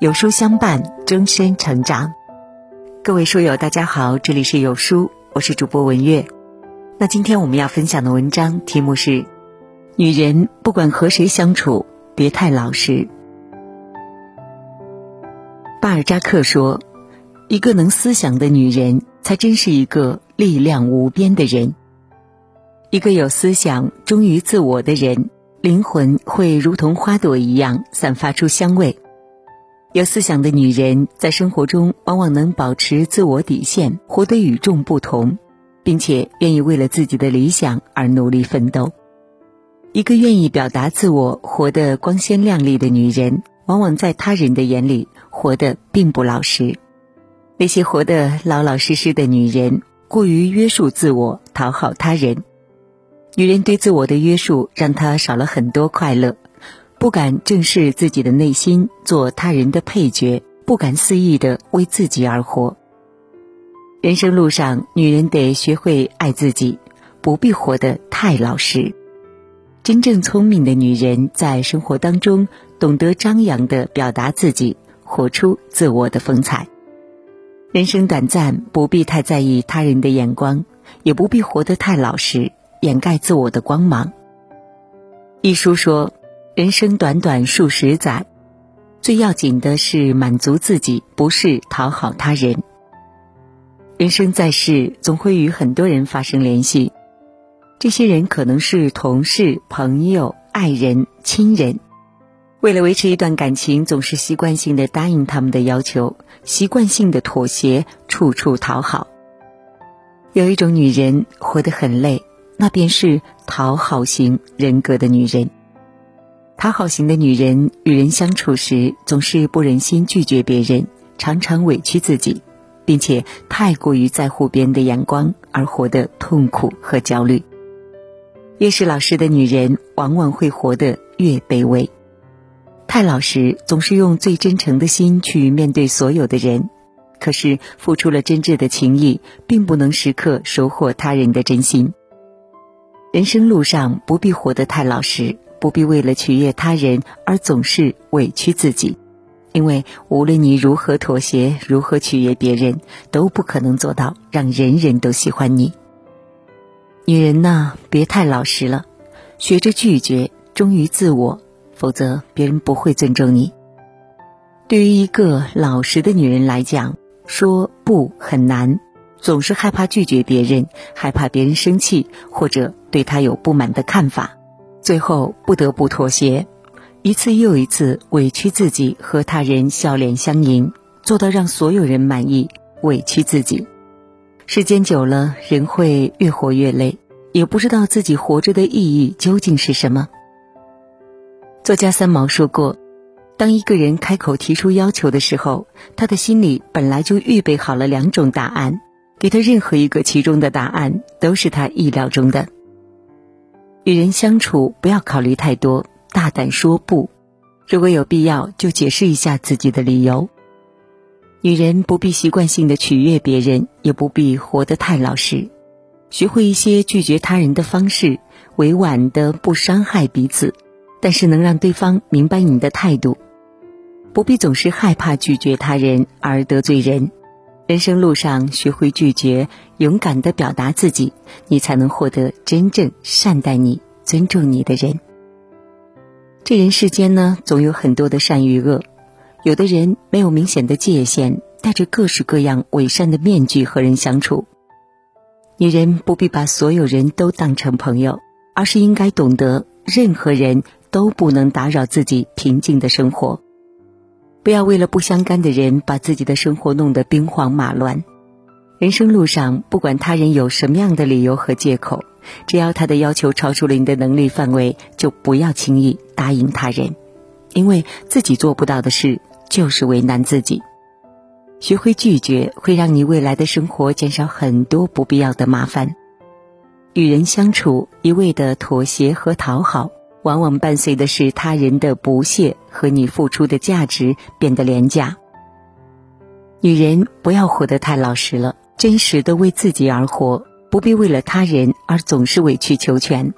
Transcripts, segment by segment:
有书相伴，终身成长。各位书友，大家好，这里是有书，我是主播文月。那今天我们要分享的文章题目是：女人不管和谁相处，别太老实。巴尔扎克说：“一个能思想的女人，才真是一个力量无边的人。一个有思想、忠于自我的人，灵魂会如同花朵一样，散发出香味。”有思想的女人在生活中往往能保持自我底线，活得与众不同，并且愿意为了自己的理想而努力奋斗。一个愿意表达自我、活得光鲜亮丽的女人，往往在他人的眼里活得并不老实。那些活得老老实实的女人，过于约束自我，讨好他人。女人对自我的约束，让她少了很多快乐。不敢正视自己的内心，做他人的配角；不敢肆意的为自己而活。人生路上，女人得学会爱自己，不必活得太老实。真正聪明的女人，在生活当中懂得张扬的表达自己，活出自我的风采。人生短暂，不必太在意他人的眼光，也不必活得太老实，掩盖自我的光芒。一书说。人生短短数十载，最要紧的是满足自己，不是讨好他人。人生在世，总会与很多人发生联系，这些人可能是同事、朋友、爱人、亲人。为了维持一段感情，总是习惯性的答应他们的要求，习惯性的妥协，处处讨好。有一种女人活得很累，那便是讨好型人格的女人。讨好型的女人与人相处时，总是不忍心拒绝别人，常常委屈自己，并且太过于在乎别人的眼光，而活得痛苦和焦虑。越是老实的女人，往往会活得越卑微。太老实，总是用最真诚的心去面对所有的人，可是付出了真挚的情谊，并不能时刻收获他人的真心。人生路上，不必活得太老实。不必为了取悦他人而总是委屈自己，因为无论你如何妥协，如何取悦别人，都不可能做到让人人都喜欢你。女人呐，别太老实了，学着拒绝，忠于自我，否则别人不会尊重你。对于一个老实的女人来讲，说不很难，总是害怕拒绝别人，害怕别人生气或者对她有不满的看法。最后不得不妥协，一次又一次委屈自己和他人笑脸相迎，做到让所有人满意，委屈自己。时间久了，人会越活越累，也不知道自己活着的意义究竟是什么。作家三毛说过：“当一个人开口提出要求的时候，他的心里本来就预备好了两种答案，给他任何一个其中的答案都是他意料中的。”与人相处，不要考虑太多，大胆说不。如果有必要，就解释一下自己的理由。女人不必习惯性的取悦别人，也不必活得太老实。学会一些拒绝他人的方式，委婉的不伤害彼此，但是能让对方明白你的态度。不必总是害怕拒绝他人而得罪人。人生路上，学会拒绝，勇敢的表达自己，你才能获得真正善待你、尊重你的人。这人世间呢，总有很多的善与恶，有的人没有明显的界限，戴着各式各样伪善的面具和人相处。女人不必把所有人都当成朋友，而是应该懂得，任何人都不能打扰自己平静的生活。不要为了不相干的人把自己的生活弄得兵荒马乱。人生路上，不管他人有什么样的理由和借口，只要他的要求超出了你的能力范围，就不要轻易答应他人，因为自己做不到的事就是为难自己。学会拒绝，会让你未来的生活减少很多不必要的麻烦。与人相处，一味的妥协和讨好。往往伴随的是他人的不屑和你付出的价值变得廉价。女人不要活得太老实了，真实的为自己而活，不必为了他人而总是委曲求全。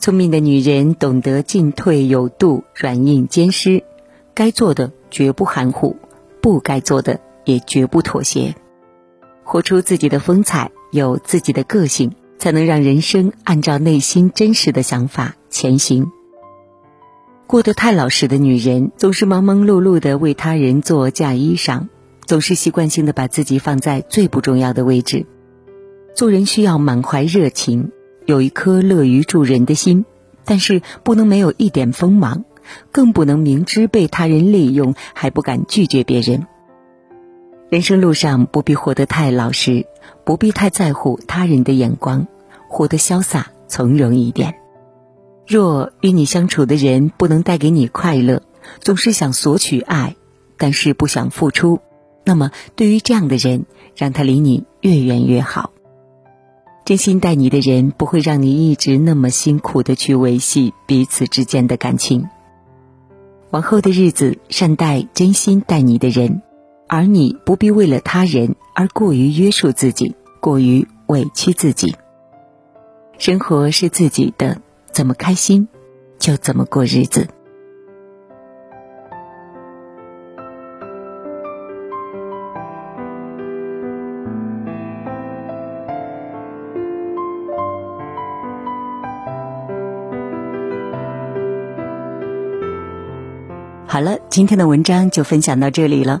聪明的女人懂得进退有度，软硬兼施，该做的绝不含糊，不该做的也绝不妥协。活出自己的风采，有自己的个性，才能让人生按照内心真实的想法前行。过得太老实的女人，总是忙忙碌碌的为他人做嫁衣裳，总是习惯性的把自己放在最不重要的位置。做人需要满怀热情，有一颗乐于助人的心，但是不能没有一点锋芒，更不能明知被他人利用还不敢拒绝别人。人生路上不必活得太老实，不必太在乎他人的眼光，活得潇洒从容一点。若与你相处的人不能带给你快乐，总是想索取爱，但是不想付出，那么对于这样的人，让他离你越远越好。真心待你的人，不会让你一直那么辛苦的去维系彼此之间的感情。往后的日子，善待真心待你的人。而你不必为了他人而过于约束自己，过于委屈自己。生活是自己的，怎么开心就怎么过日子。好了，今天的文章就分享到这里了。